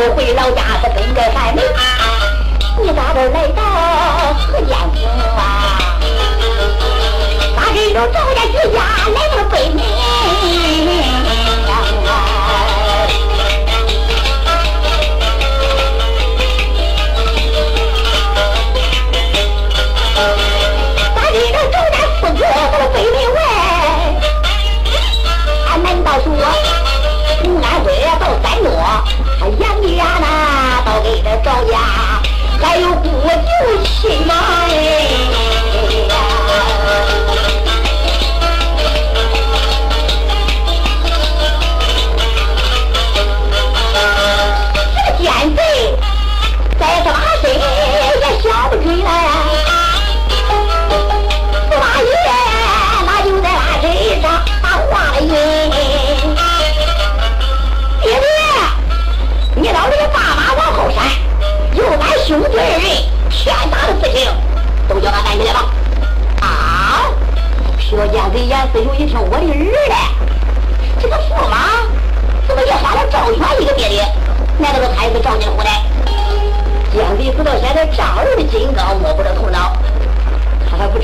我回老家是跟着难民，你咋都来到河间府啊？把人都招进几家来到了北门外，把人都招进四座到了北门外，俺难道说？杨家那都给他赵家还有过旧亲吗？这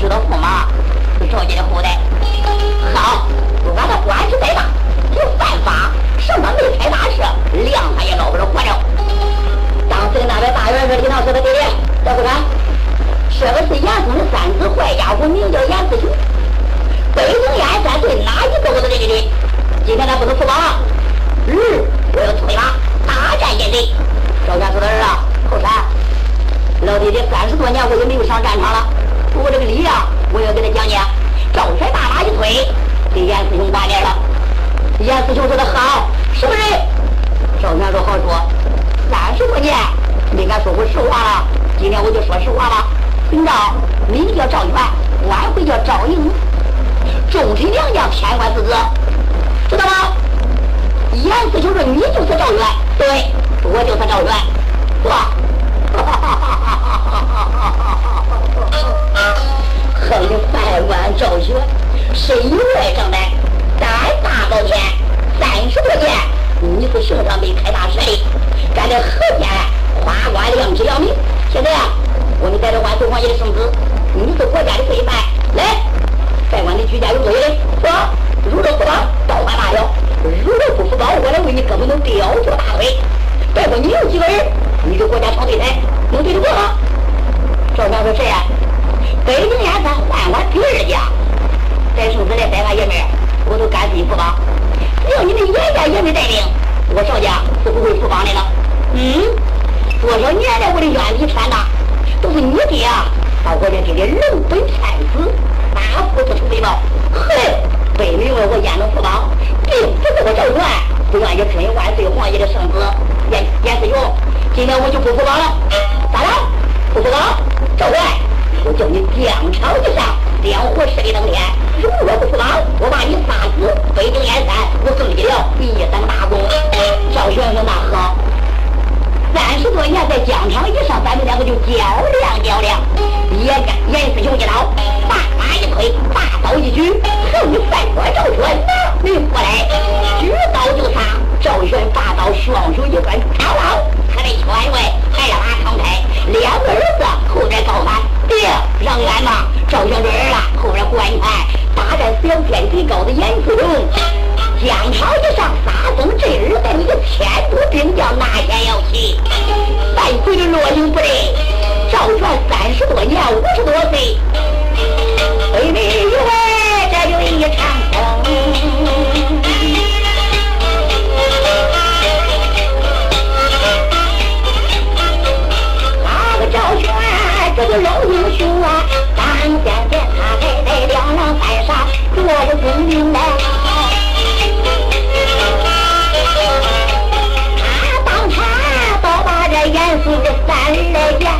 知道驸马是赵家的后代。好，不管他官职再大，有犯法，上他没开大事，量他也捞不着活着。当时的那边大元帅听到说的爹爹，这不敢，这个是严嵩的三子坏家伙，名叫严思雄。北京燕山对哪一个我都得给你。今天他不能服绑，日我要催马大战奸贼。赵元说的儿啊，后山，老爹爹三十多年我也没有上战场了，不过这个礼呀，我要给他讲讲。赵全大马一推，给严思雄挂脸了。严思雄说的好，什么人？赵全说好说，三十多年没敢说过实话了，今天我就说实话了。领导，名叫赵全，官讳叫赵英，重臣良将，天官四子，知道吗？严思雄说你就是赵元，对，我就是赵元，是吧？哼，百万赵学，身有外长胆，胆大包天。三十多年，你是圣上没开大势力，干这河间夸官亮职扬名。现在啊，我们带着万岁皇爷的圣旨，你是国家的罪犯，来，再管你居家有罪的，说如若不当，倒换大了；如若不服包，我来为你胳膊能吊住大腿。别说你有几个人，你给国家闯对台，能对得过吗？赵强说谁呀？北京燕山宦官第二家，在圣旨来带俺爷们儿，我都干脆服绑。只要你们严家爷们带领，我赵家是不会服帮的了。嗯，多少年来我的冤理传达，都是你爹，把我这给的龙本天子打死不出回报。哼，北冥为我焉能服绑？并不是我赵元不愿意遵万岁皇爷的圣旨。严严思勇，今天我就不服绑了。咋了？不服绑？赵元，我叫你疆场之上，两火势力登天。如若不服绑，我把你杀死北京燕山，我更立了一等大功。赵玄说那好。三十多年在疆场以上，咱们两个就较量较量。严严思雄一刀，大马一推，大刀一举，横三关赵玄，你过来，举刀就杀。赵玄大刀，双手一关，嘡啷，他的圈外还让他敞开。两个儿子后边高喊：“爹，让俺吧！”赵玄说：“儿啊，后边观看，大战两天最高的严思勇。疆场之上，杀风震耳，带你个千多兵将，哪天要起？半岁的落英不对，赵全三十多年，五十多岁，北冥一这个老英雄啊，咱见见他来在两岸山上做个功名来。他当差倒把这严嵩的三来见，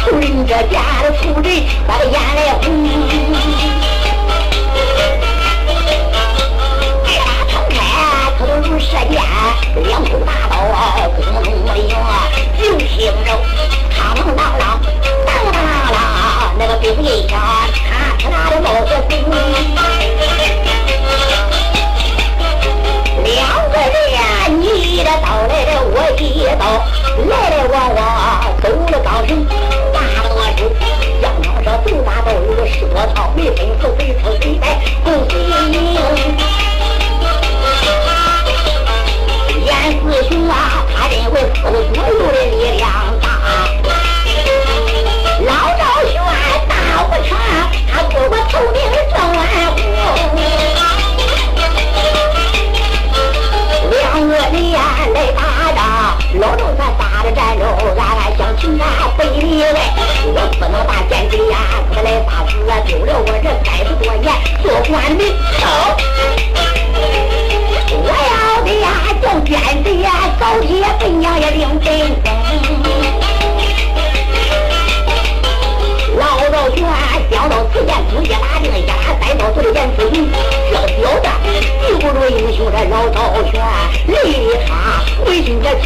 出人这家的出人把他眼来红。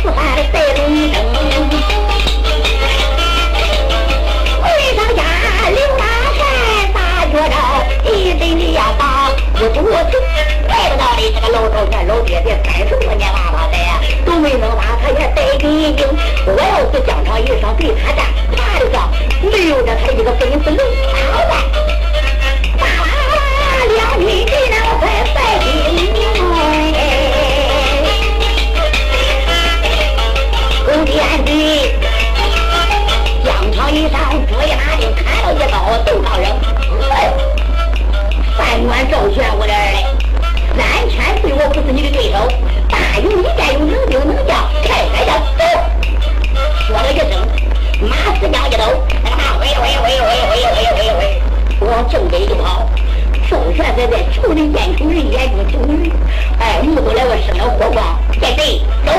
四百的白龙灯。回上家刘大帅打觉着一阵的呀大，我不走，怪不到你这个老赵家老爹爹三十多年娃娃的，都没能把他也带根硬。我要是疆场一上对他干，怕的是，没有着他一个本子能咋办？一上捉一马就砍了一刀，都上扔。三官赵玄，武的儿嘞，三千岁我不是你的对手。大勇你该有能兵能将，开开的走。说了一声，马四将一抖，那个马挥挥挥挥挥挥挥挥，往正北就跑。赵玄在在瞅的眼中人眼中情人，哎，目都来我生了火光。见谁走？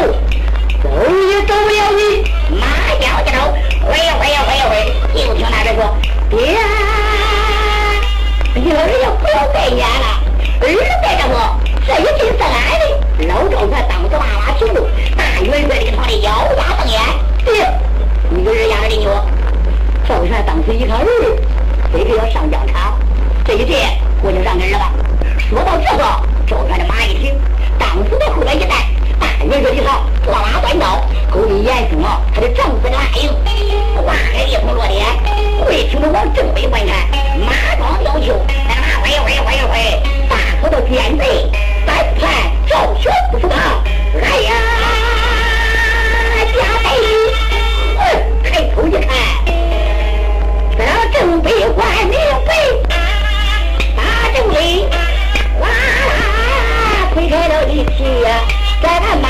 走也走不了你。马将一抖，回呀回呀回呀回就听那边说爹你老人家不要再撵了儿子在这不这一进是俺的老赵传当时哇哇求路大元帅给他的咬牙瞪眼爹你这是俺的牛赵全当时一看儿非得要上疆场这一进我就让给儿子说到这个赵全的马一听当时在后边一带大元帅一看哗啦乱叫狗急眼珠啊他的挣不来花海一同落点，会听着往正北观看，马庄要求。喂喂喂喂，大伙都见贼，咱看赵全不是他，哎呀，家贼，哼，抬头一看，这正北关明北，大正北，哇啦，推开了一匹，在那马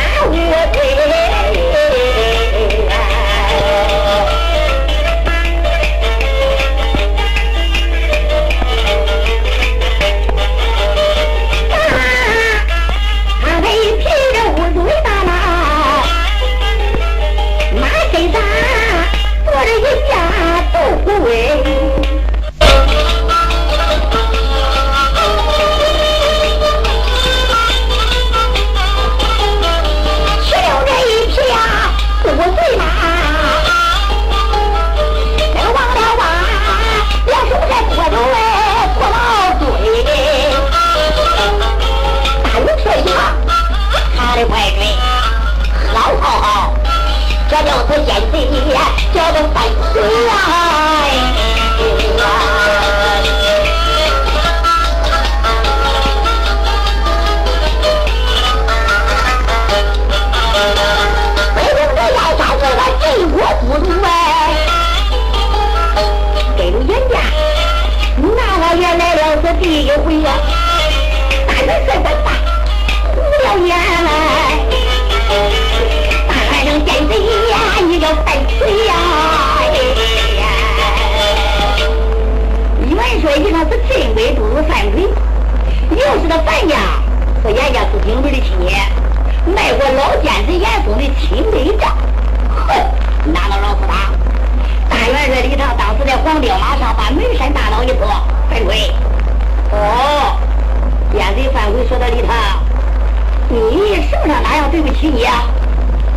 对不起你啊！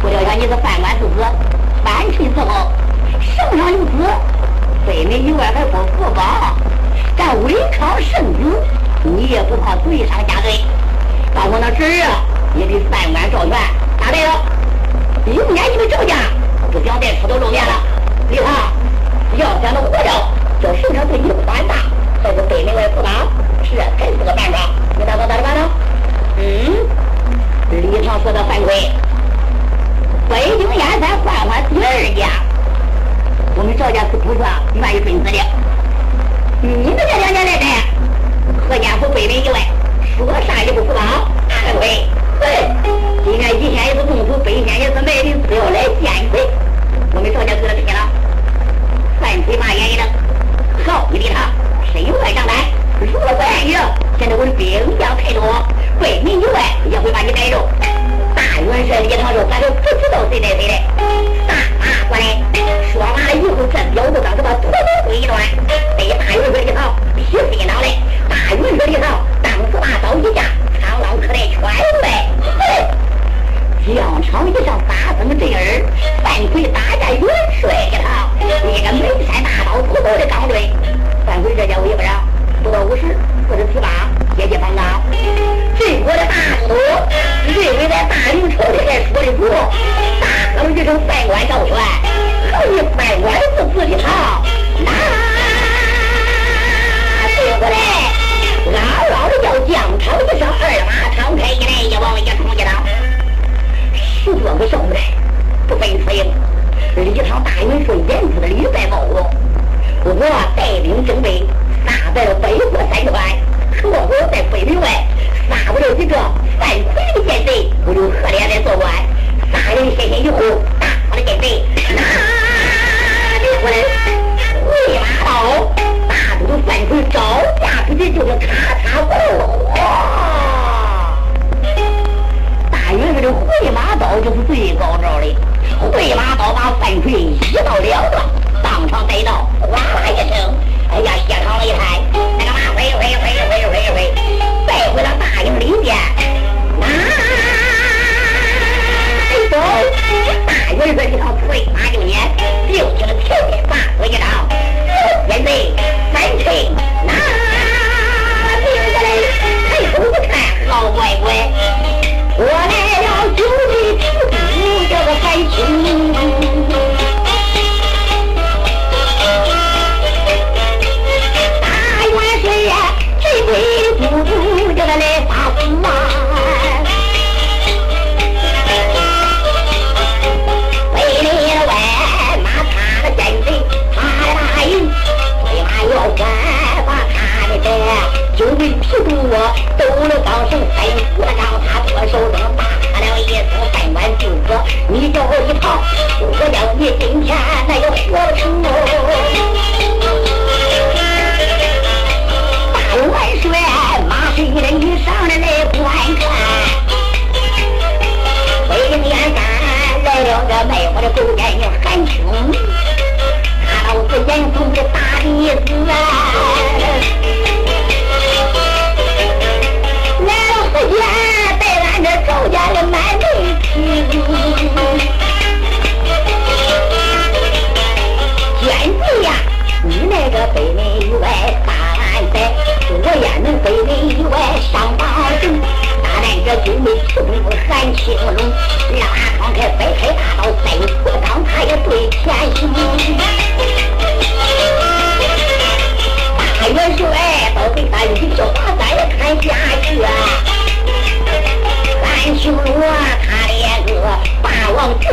不料想你是饭馆之子，满唇伺候，圣上有子，北门以外还不服吧？但违抗圣旨，你也不怕罪上加罪？把我那侄儿也给饭馆赵全打败了，明年你们赵家不想再出头露面了。李涛，要想能活着，叫圣上对你宽大，在这北门外不打，是真是个办法。你打算咋办呢？嗯。李成说的犯规。北京烟台换换第二家，我们赵家是不算愿意分子的。你们这两家来人，何家府北门一外，说啥也不服帮。二位，今天一天也是功夫，北天也是卖的，只要来见鬼，我们赵家给他拼了。犯规骂言语的，好，你李他，谁有外账单？如果我人，现在我的兵将太多，怪你以外也会把你逮住。大元帅李唐说，咱就不知道谁逮谁的。大马过来，说完了以后，这彪子当时把土都推一段，被大元帅李唐劈飞脑袋。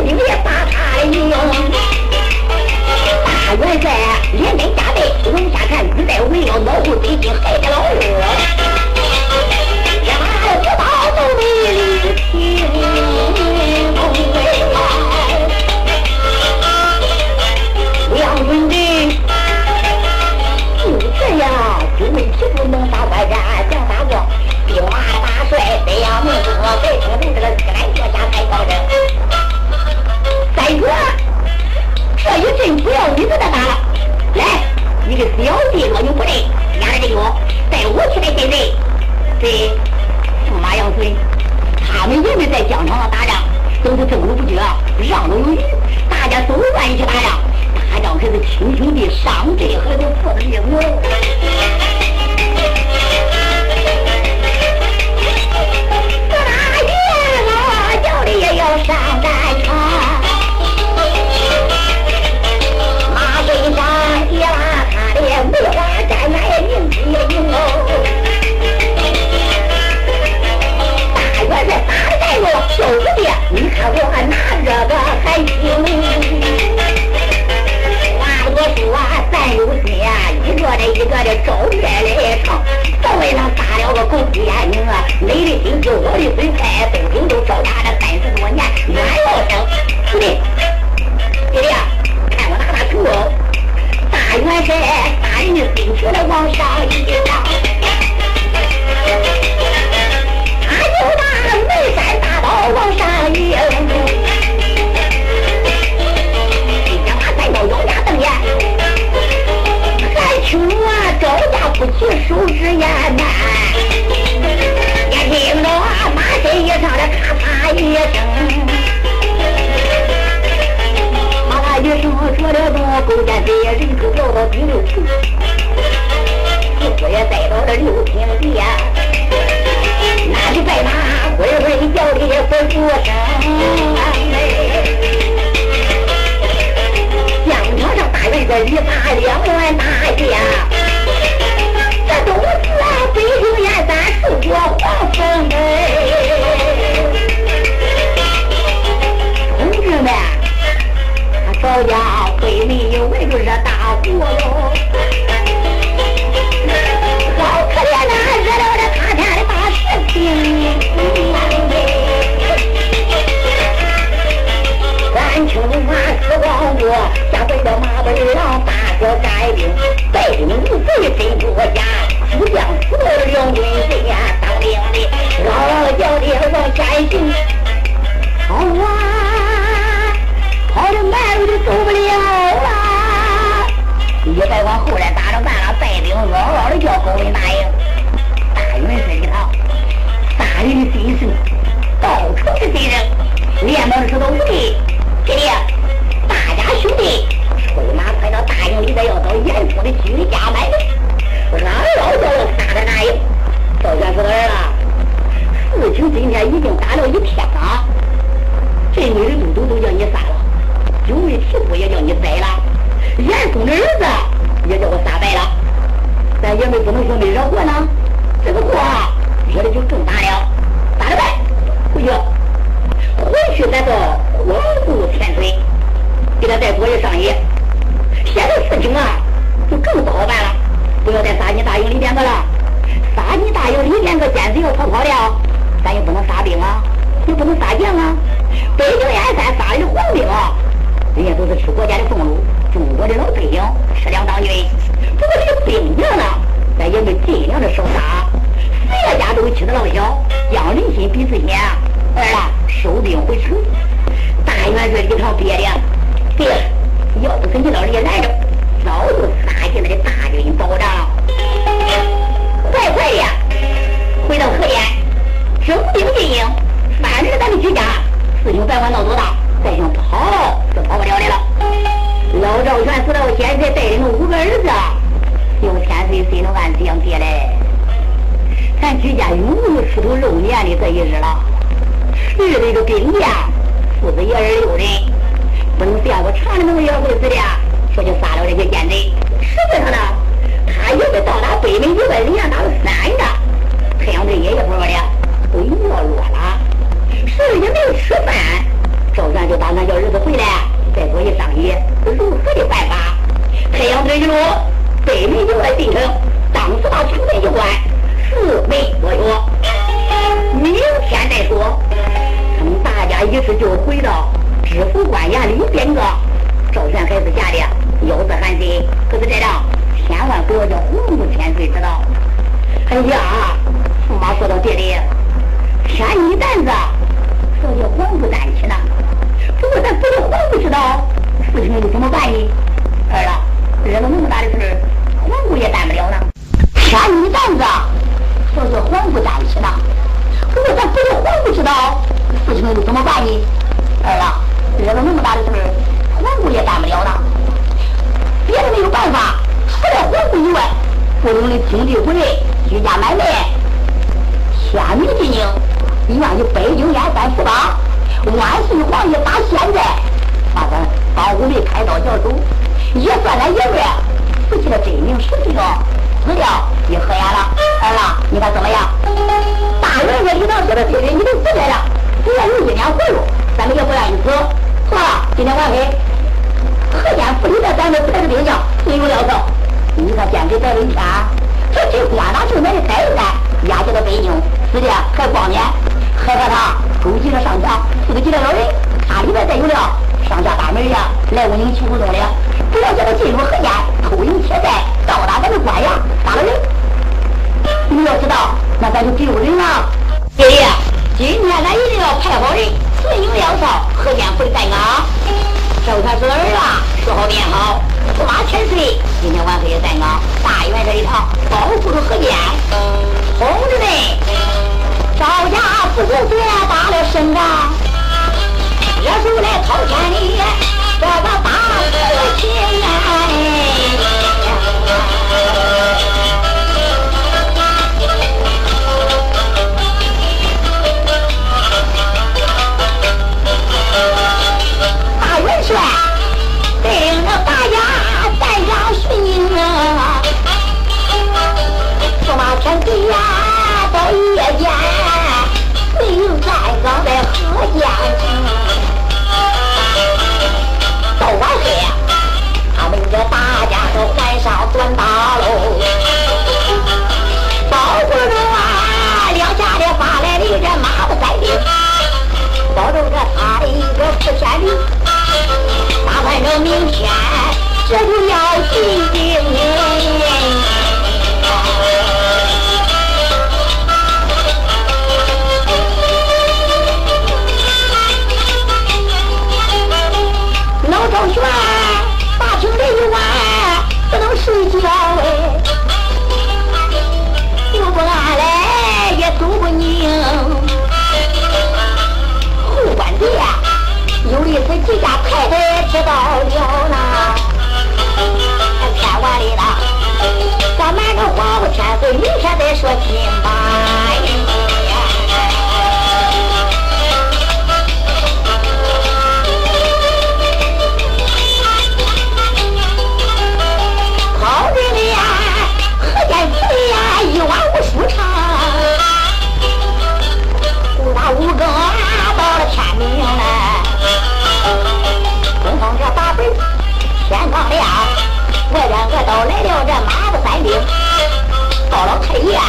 你别打开哟！大元帅连根加倍往下看，只在围绕老虎最近黑的老虎，两个不倒都没理。这一阵不要你跟他打了。来你个小弟我就不得俺的队伍带我去一声，咔嚓一声说的动，勾践这些人口掉到第六层，四也带到了六平地呀，那里在那会会叫的不出声，疆场上大人这一打两员大将。这都是，北京燕山四国黄风哎，他少家会没有为就是大祸喽，好可怜呐，惹了这塌天的大事情。咱青马四王国，下跪的马背让大哥带兵，带领无贼真国家。武将死了，两军谁呀？当兵的嗷嗷叫的往前行，好啊，跑的慢，我就走不了了。一再往后来打着办了，带兵嗷嗷的叫高文答应，别管闹多大，再想跑是跑不了的了。老赵全死到现在带领五个儿子，有千岁谁能按这样爹嘞？咱居家永无出头露面的这一日了。日这个兵将，父子爷儿六人，不能像我长的那么要会死的。说就杀了这些奸贼，实际上呢，他也没到达北门以外，人家打了三个，太阳队爷爷不说的，都没落了，谁也没有吃饭。赵全就打算叫儿子回来，再做一商议如何的办法。太阳队一路北门以外进城，当时到城内一关，四门左右，明天再说。等大家一时就回到知府官衙里边个。赵全还是假的，腰子寒心。可是这样，千万不要叫洪武千岁知道。哎呀，驸马说到这里，天一担子，这叫黄不担起呢。如果咱不叫黄不知道，事情又怎么办呢？儿啊，惹了那么大的事黄姑也担不了呢。天一担子，没开刀脚手，也算咱爷们死去的真名实姓，死掉也合眼了。儿子，你看怎么样？大人说你能说的对的，你都死来了，只要有一年活路，咱们也不愿意死。好了，今天晚黑。河间府里的咱们排着兵将，没有料到。你看监给带了一天，这这官哪就买的带一单，押解到北京，死的还光年，害怕他勾结了上墙，四个几的老人，他里边再有了上下大门呀，来无宁齐胡同的，不要叫他进入河间，偷营窃寨，到达咱们官衙杀了人。你要知道，那咱就丢人了。爷爷，今天咱一定要派好人，存营粮草，河间府里待岗。周全是儿啊，说好便好，驸马千岁，今天晚黑也在啊，大院这一套保护着何家，在河间城，到晚黑，他们这大家都换上短大喽，保护着啊两下的发来的这马不塞兵，保住着他的一个四千里。打扮着明天，这就要进老赵玄大厅里一晚不能睡觉哎，又不安来也走不宁。后官殿有一次几家太太知道了呢，天完里了，咱瞒着皇后千岁，明天再说亲吧。天刚亮，外边我都来了这马步三兵。高老太爷，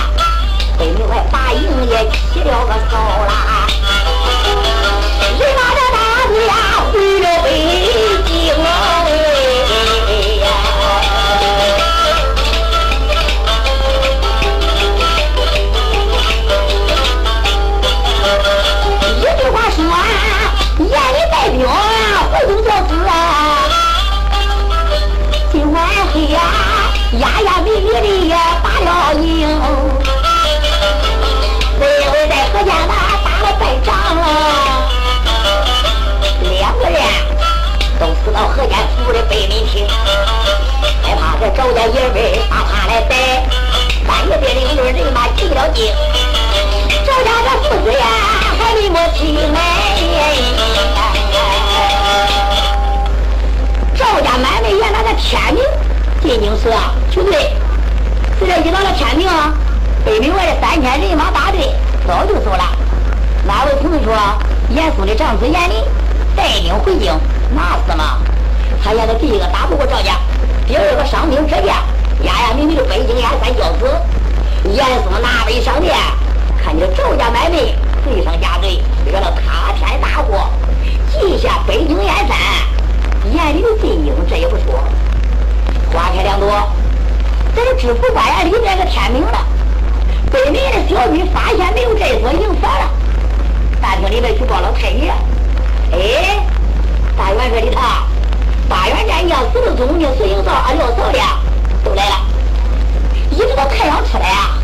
北门外把营也起了个哨啦。压压密密的也打了营。这回在河间呐打了败仗了，两个人都死到河间府的北门厅，害怕这赵家爷们把他来逮，半夜的领着人马进了京。赵家这父子呀，还没摸清哎。赵家买卖原来的天津进京时啊，就对，这这一到了天明啊，北门外的三千人马大队早就走了。哪位同志说严嵩的长子严林带兵回京，那是嘛？他现在第一个打不过赵家，第二个伤兵折将，压压密密的北京燕山交子。严嵩拿杯上殿。看见赵家买卖罪上加罪，惹了塌天大祸，记下北京燕山严林的进京，这也不说。花开两朵，在这知府官衙里边个天明了，北面的小军发现没有这所营房了，大厅里边去报了太爷。哎，大元帅里头，八员战将、四个总兵、随营造、二六少的都来了。一直到太阳出来啊，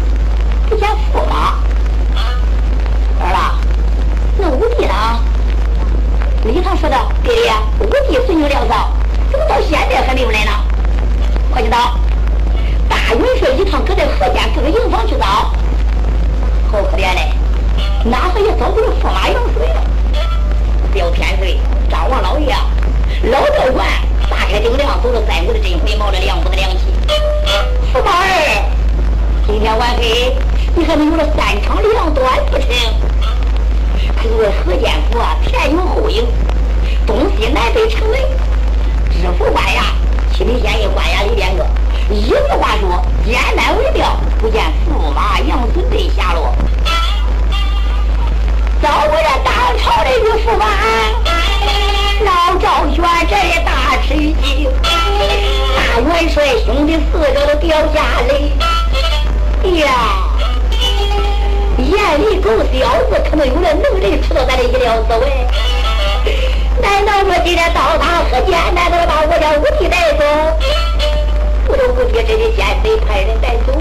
这些奸贼派人带走，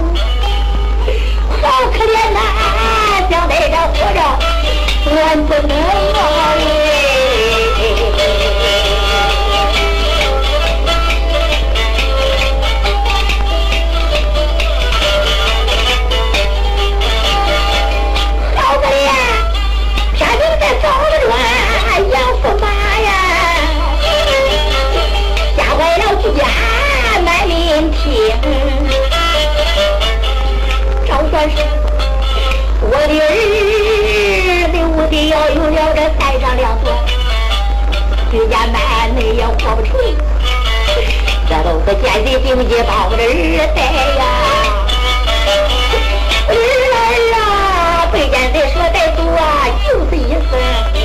好可怜呐！想在这活着，我不能。不见人影子，把我的儿带呀！儿儿啊，被奸贼说带走啊，就是一死。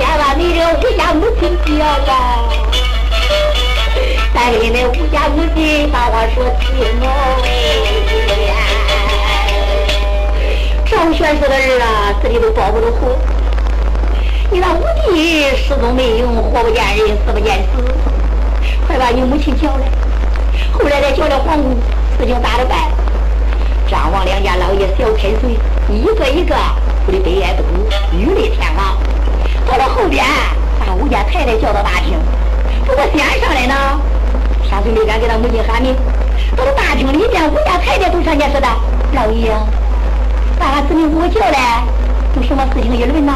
千万你的吴家母亲叫啊，但你那吴家母亲把话说听哦。赵玄说的人啊，自己都保不住活。你那五弟失踪没影，活不见人，死不见尸。快把你母亲叫来，后来再叫来皇姑，事情咋着办？张王两家老爷小太岁，一个一个哭的悲哀不住，雨泪天王。到到后边，把吴家太太叫到大厅。不过先上来呢，啥嘴没敢给他母亲喊名。到了大厅里面，吴家太太都上前说的：“老爷，把俺子女五个叫来，有什么事情议论呢？”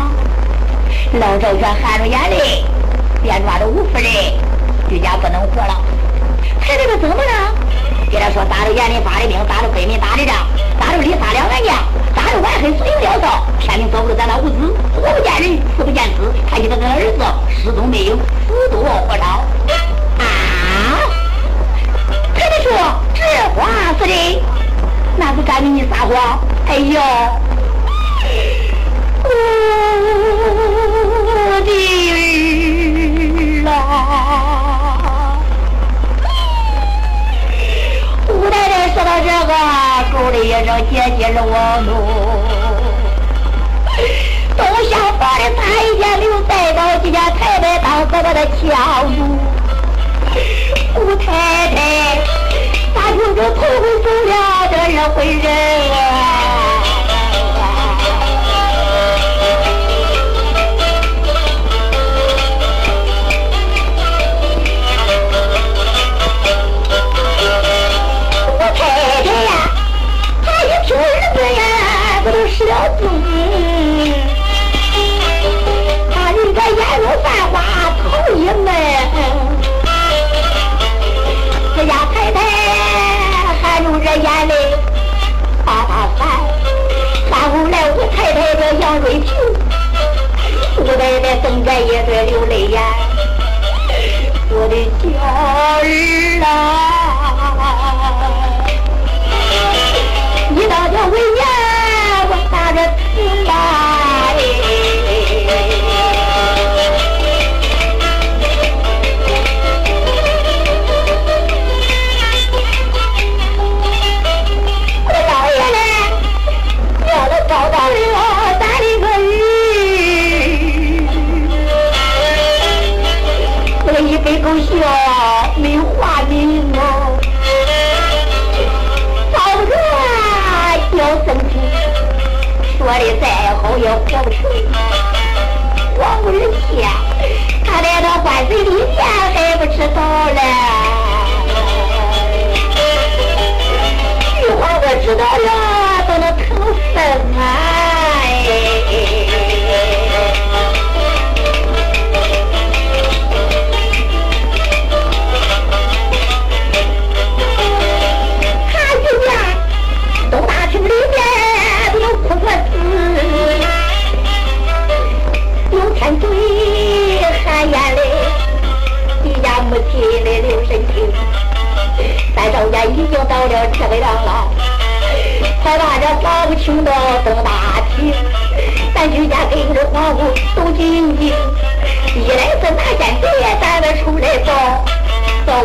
老赵全含着眼泪，便抓着吴夫人，余家不能活了。太太说怎么了？给他说打着严林发的兵，打着北民打的仗，打着离三两万年。我恨很损料道，天灵走不了咱那屋子，活不见人，死不见尸，看一个跟儿子失踪没有，死多活少。啊？太太说这话是的，哪有敢跟你撒谎？哎呦！谁也让姐姐落落，东厢房的台阶留，再到几家太太当哥哥的奴。姑太太，咋就这痛悔了这人混人？舍不得。他人家眼如泛花，头一闷。这家太太含住着眼泪，把他烦。到后来，我太太这杨瑞平，苏奶奶瞪着也在流泪眼。我的娇儿啊！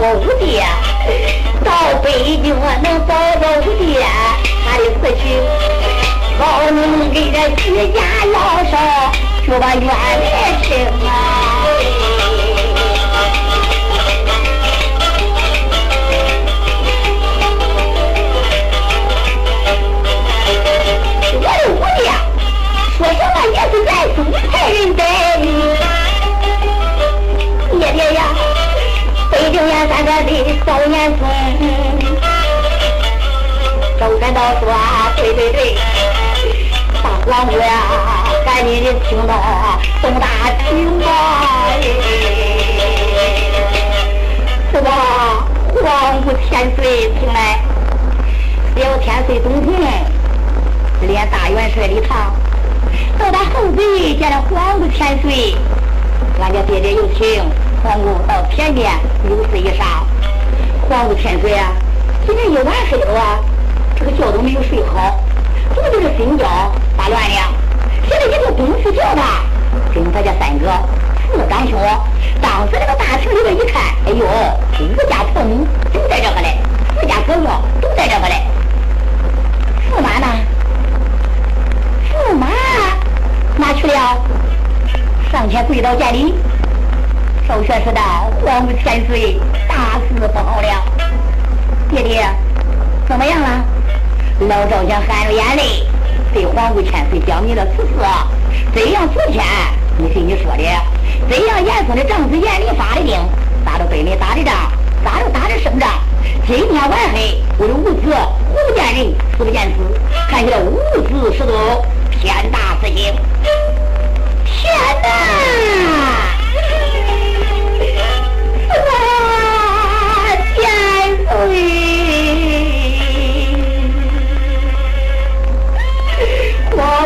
我五爹，到北京我能找着五爹，他的死去，好能给这居家老少就把冤来清啊。我五爹说什么也是咱中派人带北京燕山这的少年村，周三道说对对对，大皇姑呀，赶紧的听到东大听吧，是吧？皇姑千岁请来，小天岁东平，连大元帅礼堂。到他后嘴见了皇姑千岁，俺家爹爹有请皇宫到前边有事一商。皇姑千岁啊，今天一晚黑了啊，这个觉都没有睡好，怎么就是心焦发乱呢？现在也就东府叫他，跟他家三哥四个长兄，当时那个大厅里边一看，哎呦，五家婆母都在这个嘞，四家哥哥都在这个嘞，驸马呢？驸马。哪去了？上前跪倒见礼。少玄说道：“皇姑千岁，大事不好了！爹爹，怎么样了？”老赵家含着眼泪对皇姑千岁讲明了此事。怎样昨天你是你说的，怎样严嵩的长子严厉发的兵，打着北里打的仗，咋着打着胜仗。今天晚黑，我的五子不见人，死不见死，看起来五子是都。天大事情！天哪！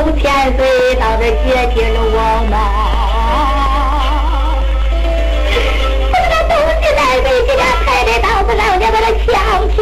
皇武千岁到这接替了我们。我这东西南北京家抬在刀子上，就把他抢起，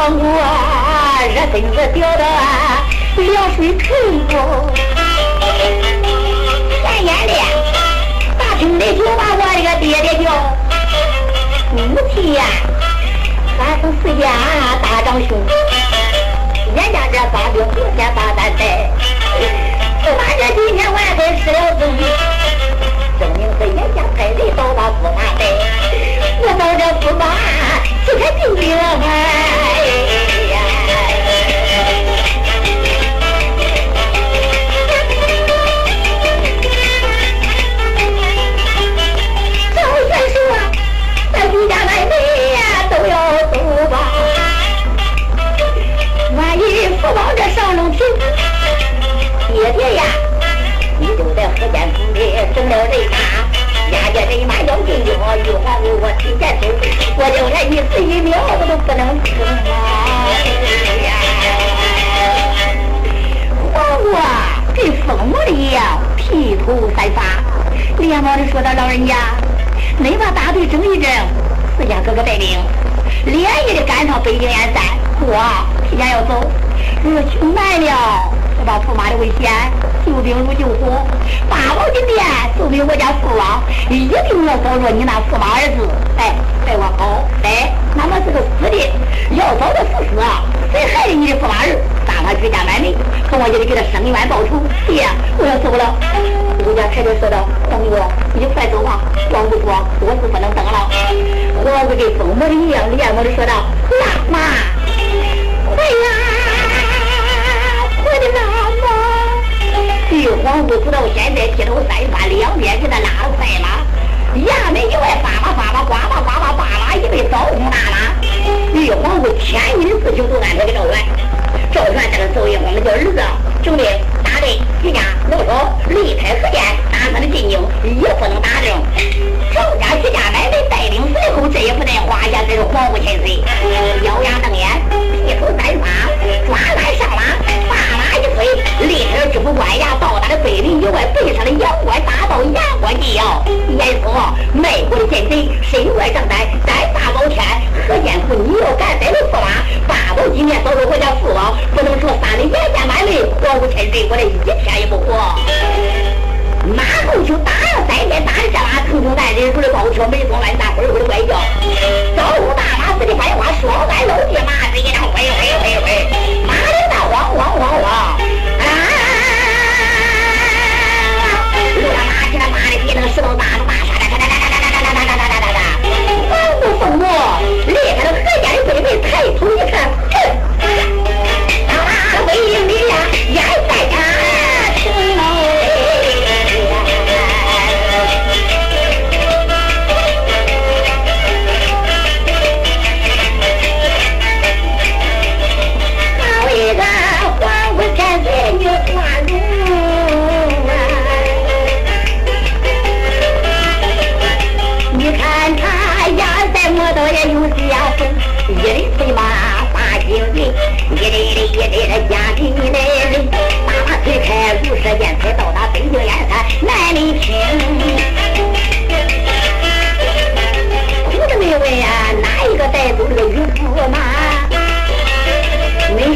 皇姑啊，热身子吊到，凉水盆中。前眼的大厅里就把我这个爹爹叫母亲呀，俺是四家大长兄，人家这发兵昨天把咱带，驸马这今天晚黑失了踪，证明是人家派人到把驸马带，我到这驸马就开定兵爹爹呀，你就在河间府里整了人马，押着人马要进京，玉皇给我提前走，我就连一时一秒我都不能停啊！皇姑啊，跟疯了一样，披头散发，连忙的说道：“老人家，恁把大队整一整，四家哥哥带领，连夜的赶上北京燕山，我提前要走，若去难了，我把驸马的危险，救兵如救火，八宝金殿奏明我家父王，一定要保着你那驸马儿子。哎，待我好，哎，哪怕是个死的，要找的死死，谁害了你的驸马儿？大他举家满门，可我也得给他生冤报仇。爹，我要走了。陆家太太说道：“皇姑，你快走吧。”皇姑说：“我是不能等了。”皇姑跟疯魔的一样，连忙的说道：“大妈，快呀，嘛！”玉皇姑直到现在披头散发，两边给他拉了快马，衙门以外叭叭叭叭呱呱呱呱叭叭一堆招呼大拉。玉皇姑千余的事情都安排给赵元，赵元在那走一慌，叫儿子准备。对，徐家老少离开河间，打他的进京也不能打正。赵家徐家买卖带领随后，这也不在话下。这是皇姑千岁，咬牙瞪眼，披头散发，抓鞍上马，把马厉害的指挥官呀，到达了北林以外背上的阳关，大道阳关地哟。严嵩，卖国的奸贼身怀正单，在大包天，何建夫，你要敢咱的驸马，八宝金面，走走我家父王，不能说三的严家满里，黄无才人我的。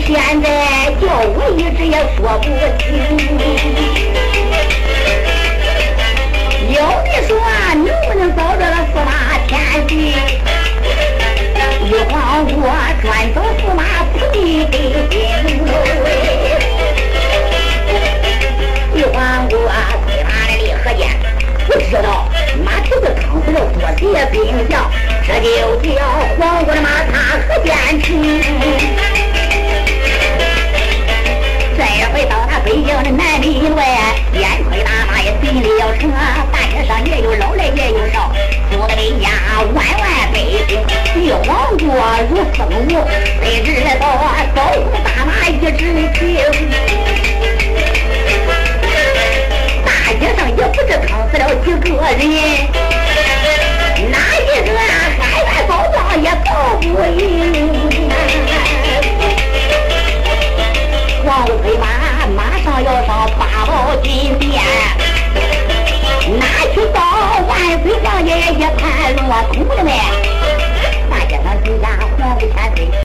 现在叫我一直也说不清。有的说能不能找着了驸马天地？玉皇姑专走驸马府的北京路，玉皇姑催马来离河间，我知道马蹄子扛死了多些兵将，这就叫皇姑的马踏河间去。回到那北京的南门外，燕崔大马也进了城，大街上也有老来也有少，住的人家万万百姓，玉皇姑如风舞，谁知道招呼大马一直停。大街上也不知坑死了几个人，哪一个海外宝藏也报不赢。黄飞马马上要上八宝金殿，拿去报万岁皇爷一盘落空了没？大街上人家黄飞千岁。